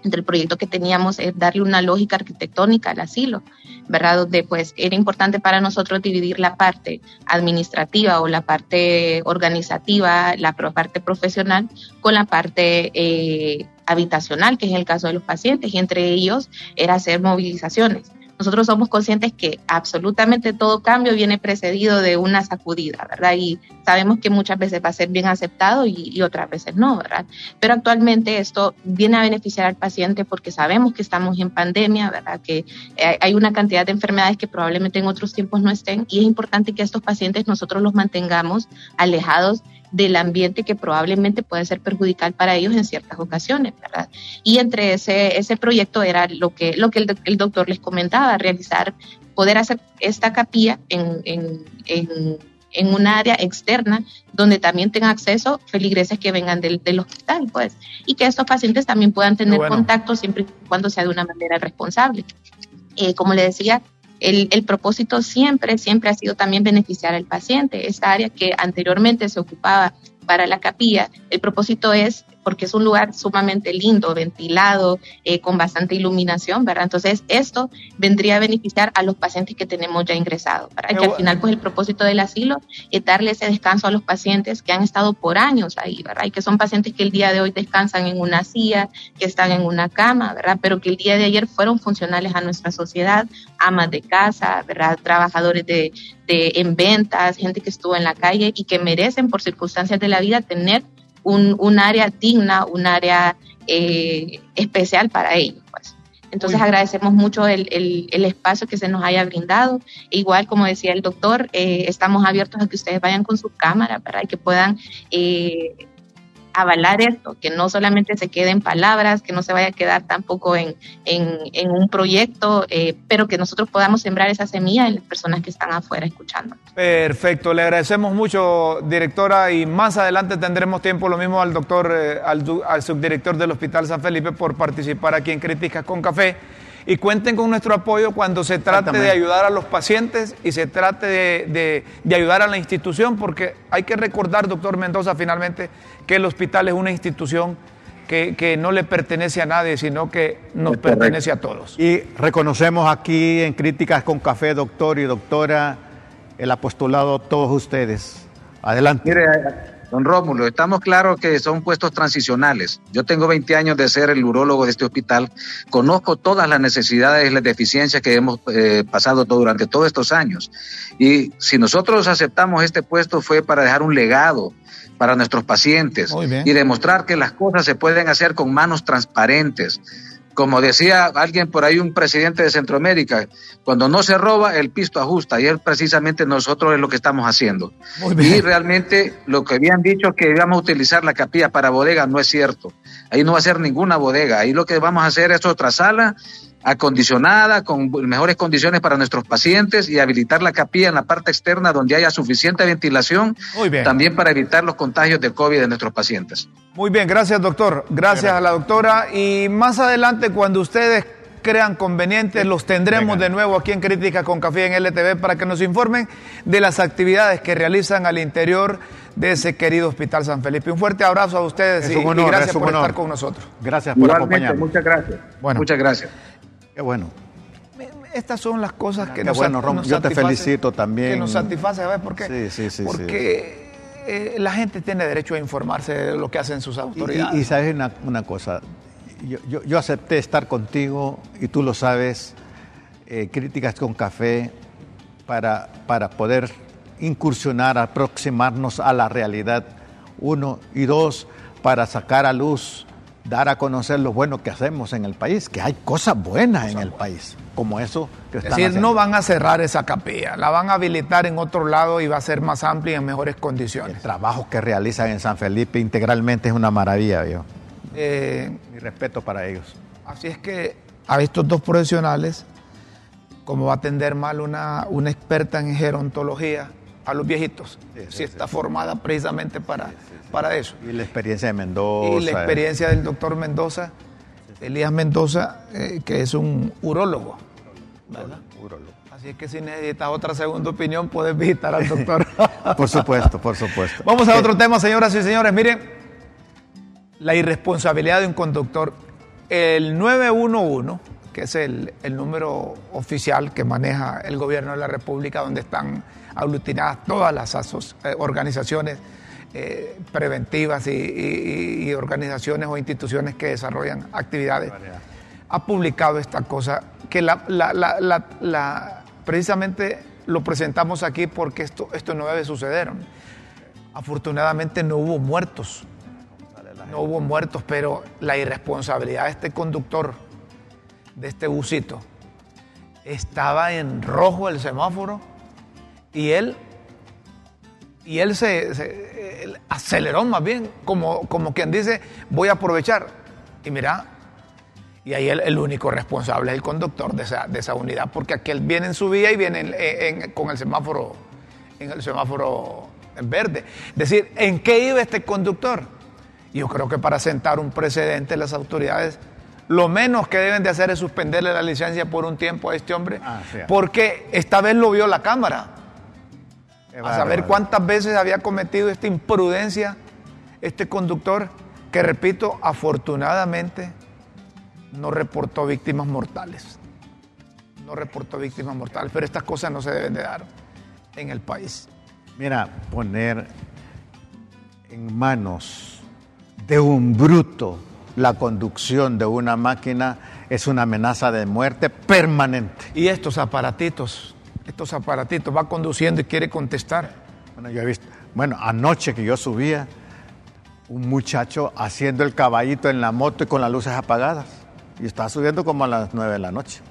entre el proyecto que teníamos es darle una lógica arquitectónica al asilo, ¿verdad? Donde pues era importante para nosotros dividir la parte administrativa o la parte organizativa, la parte profesional, con la parte eh, habitacional, que es el caso de los pacientes, y entre ellos era hacer movilizaciones nosotros somos conscientes que absolutamente todo cambio viene precedido de una sacudida, ¿verdad? Y sabemos que muchas veces va a ser bien aceptado y, otras veces no, ¿verdad? Pero actualmente esto viene a beneficiar al paciente porque sabemos que estamos en pandemia, ¿verdad? Que eh, hay una cantidad de enfermedades que probablemente en otros tiempos no estén y es importante que estos pacientes nosotros los mantengamos alejados del ambiente que probablemente puede ser perjudicial para ellos en ciertas ocasiones, ¿verdad? Y entre ese, ese proyecto era lo que, lo que el, doctor les comentaba, realizar, poder hacer esta capilla en, en, en, en un área externa donde también tengan acceso feligreses que vengan del, del hospital, pues, y que estos pacientes también puedan tener contacto siempre y cuando sea de una manera responsable. Eh, como le decía, el, el, propósito siempre, siempre ha sido también beneficiar al paciente. Esta área que anteriormente se ocupaba para la capilla, el propósito es porque es un lugar sumamente lindo, ventilado, eh, con bastante iluminación, ¿verdad? Entonces, esto vendría a beneficiar a los pacientes que tenemos ya ingresados, para que al final, pues el propósito del asilo es darle ese descanso a los pacientes que han estado por años ahí, ¿verdad? Y que son pacientes que el día de hoy descansan en una silla, que están en una cama, ¿verdad? Pero que el día de ayer fueron funcionales a nuestra sociedad, amas de casa, ¿verdad? Trabajadores de, de en ventas, gente que estuvo en la calle y que merecen por circunstancias de la vida tener un, área digna, un área eh, especial para ellos. Pues. Entonces agradecemos mucho el, el, espacio que se nos haya brindado. E igual, como decía el doctor, eh, estamos abiertos a que ustedes vayan con su cámara para que puedan eh, avalar esto, que no solamente se quede en palabras, que no se vaya a quedar tampoco en, en, un proyecto, eh, pero que nosotros podamos sembrar esa semilla en las personas que están afuera escuchando. Perfecto, le agradecemos mucho, directora, y más adelante tendremos tiempo, lo mismo al doctor, eh, al, al subdirector del Hospital San Felipe por participar aquí en Críticas con Café y cuenten con nuestro apoyo cuando se trate de ayudar a los pacientes y se trate de, ayudar a la institución, porque hay que recordar, doctor Mendoza, finalmente, que el hospital es una institución que, no le pertenece a nadie, sino que nos pertenece a todos. Y reconocemos aquí en Críticas con Café, doctor y doctora, el apostolado todos ustedes. Adelante. Don Rómulo, estamos claros que son puestos transicionales. Yo tengo 20 años de ser el urólogo de este hospital. Conozco todas las necesidades y las deficiencias que hemos eh, pasado durante todos estos años. Y si nosotros aceptamos este puesto fue para dejar un legado para nuestros pacientes y demostrar que las cosas se pueden hacer con manos transparentes como decía alguien por ahí, un presidente de Centroamérica, cuando no se roba, el pisto ajusta, y es precisamente nosotros es lo que estamos haciendo. Y realmente lo que habían dicho que íbamos a utilizar la capilla para bodega no es cierto. Ahí no va a ser ninguna bodega, ahí lo que vamos a hacer es otra sala acondicionada, con mejores condiciones para nuestros pacientes y habilitar la capilla en la parte externa donde haya suficiente ventilación, también para evitar los contagios de COVID de nuestros pacientes. Muy bien, gracias doctor, gracias a la doctora y más adelante cuando ustedes crean convenientes, los tendremos de nuevo aquí en Crítica con Café en LTV para que nos informen de las actividades que realizan al interior de ese querido Hospital San Felipe. Un fuerte abrazo a ustedes y, gracias por estar con nosotros. Gracias por acompañarnos. Muchas gracias. Bueno, muchas gracias bueno. Estas son las cosas que nos, bueno, Yo te felicito también. Que nos satisface, ¿sabes por qué? Sí, sí, sí. Porque eh, la gente tiene derecho a informarse de lo que hacen sus autoridades. Y, sabes una, cosa, yo, acepté estar contigo y tú lo sabes, eh, críticas con café, para, para poder incursionar, aproximarnos a la realidad, uno, y dos, para sacar a luz dar a conocer lo bueno que hacemos en el país, que hay cosas buenas en el país, como eso que están Es decir, no van a cerrar esa capilla, la van a habilitar en otro lado y va a ser más amplia y en mejores condiciones. El trabajo que realizan en San Felipe integralmente es una maravilla, yo. Eh, Mi respeto para ellos. Así es que a estos dos profesionales como va a atender mal una, una experta en gerontología a los viejitos, si está formada precisamente para, para eso. Y la experiencia de Mendoza. Y la experiencia del doctor Mendoza, Elías Mendoza, eh, que es un urólogo. ¿verdad? Urólogo. Así que si necesitas otra segunda opinión, puedes visitar al doctor. <laughs> por supuesto, por supuesto. Vamos a otro tema, señoras y señores. Miren, la irresponsabilidad de un conductor. El 911 que es el, número oficial que maneja el gobierno de la República, donde están aglutinadas todas las eh, organizaciones eh, preventivas y, organizaciones o instituciones que desarrollan actividades, ha publicado esta cosa que la, precisamente lo presentamos aquí porque esto, esto no debe suceder. Afortunadamente no hubo muertos, no hubo muertos, pero la irresponsabilidad de este conductor de este busito, estaba en rojo el semáforo y él, y él se, aceleró más bien, como, como quien dice, voy a aprovechar. Y mira, y ahí el, único responsable es el conductor de esa, de esa, unidad, porque aquel viene en su vía y viene con el semáforo, en el semáforo verde. Es decir, ¿en qué iba este conductor? Yo creo que para sentar un precedente las autoridades lo menos que deben de hacer es suspenderle la licencia por un tiempo a este hombre, ah, porque esta vez lo vio la Cámara. A saber cuántas veces había cometido esta imprudencia este conductor, que repito, afortunadamente no reportó víctimas mortales. No reportó víctimas mortales, pero estas cosas no se deben de dar en el país. Mira, poner en manos de un bruto la conducción de una máquina es una amenaza de muerte permanente. Y estos aparatitos, estos aparatitos, va conduciendo y quiere contestar. Bueno, yo he visto, bueno, anoche que yo subía, un muchacho haciendo el caballito en la moto y con las luces apagadas. Y estaba subiendo como a las nueve de la noche.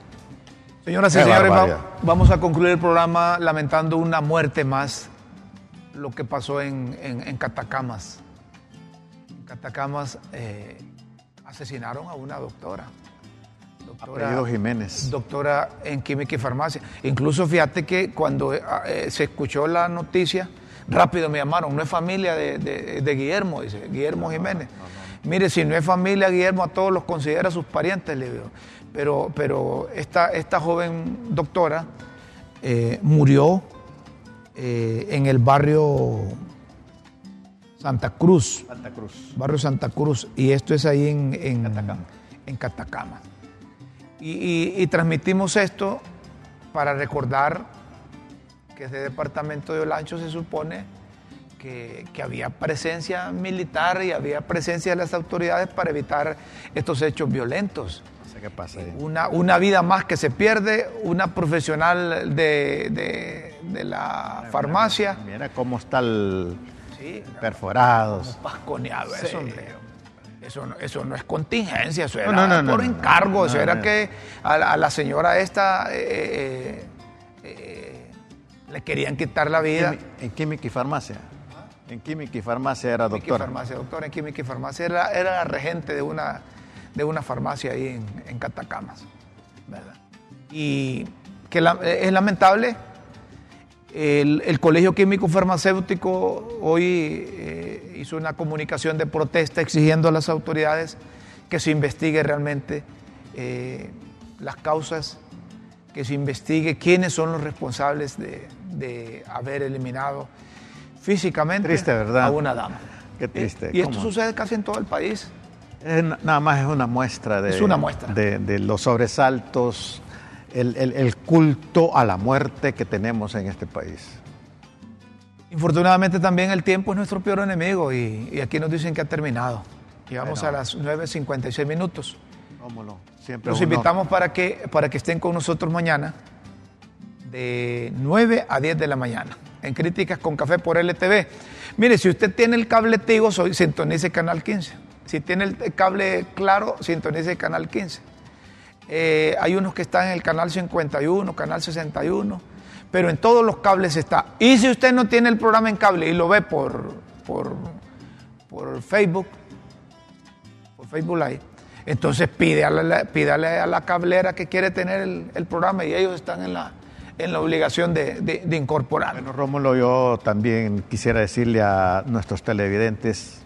Señoras y señores, vamos a concluir el programa lamentando una muerte más, lo que pasó en, Catacamas. En Catacamas, eh, asesinaron a una doctora. Doctora Jiménez. Doctora en química y farmacia. Incluso fíjate que cuando eh, eh, se escuchó la noticia, rápido me llamaron, no es familia de, Guillermo, dice, Guillermo Jiménez. Mire, si no es familia, Guillermo a todos los considera sus parientes, le digo. Pero, pero esta, esta joven doctora eh, murió en el barrio Santa Cruz. Santa Cruz. Barrio Santa Cruz. Y esto es ahí en, en Catacama. Y, transmitimos esto para recordar que ese departamento de Olancho se supone que, había presencia militar y había presencia de las autoridades para evitar estos hechos violentos. No sé qué pasa ahí. Una, una vida más que se pierde, una profesional de, de la farmacia. Mira cómo está el perforados. Pasconeado eso, Eso no, eso no es contingencia, eso era por encargo, eso era que a, la señora esta eh, eh, eh, le querían quitar la vida. En química y farmacia. En química y farmacia era doctora. farmacia, doctora en química y farmacia. Era, era la regente de una, de una farmacia ahí en, en Catacamas. ¿verdad? Y que es lamentable el, Colegio Químico Farmacéutico hoy eh, hizo una comunicación de protesta exigiendo a las autoridades que se investigue realmente eh, las causas, que se investigue quiénes son los responsables de, haber eliminado físicamente a una dama. Qué triste. Y esto sucede casi en todo el país. nada más es una muestra de, es una muestra. de los sobresaltos el, culto a la muerte que tenemos en este país. Infortunadamente también el tiempo es nuestro peor enemigo y, aquí nos dicen que ha terminado. Llegamos a las 9.56 minutos. Vámonos. Siempre Los invitamos para que, para que estén con nosotros mañana de 9 a 10 de la mañana en Críticas con Café por LTV. Mire, si usted tiene el cable Tigo, sintonice Canal 15. Si tiene el cable Claro, sintonice Canal 15. Eh, hay unos que están en el canal 51, canal 61, pero en todos los cables está. Y si usted no tiene el programa en cable y lo ve por, por, por Facebook, por Facebook Live, Entonces pídale a la cablera que quiere tener el, programa y ellos están en la, en la obligación de, de, incorporar. Bueno, Rómulo, yo también quisiera decirle a nuestros televidentes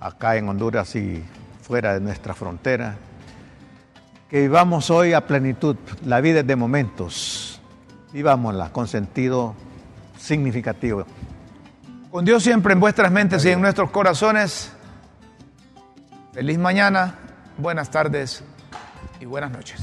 acá en Honduras y fuera de nuestra frontera, que vivamos hoy a plenitud. La vida es de momentos. Vivámosla con sentido significativo. Con Dios siempre en vuestras mentes y en nuestros corazones. Feliz mañana, buenas tardes y buenas noches.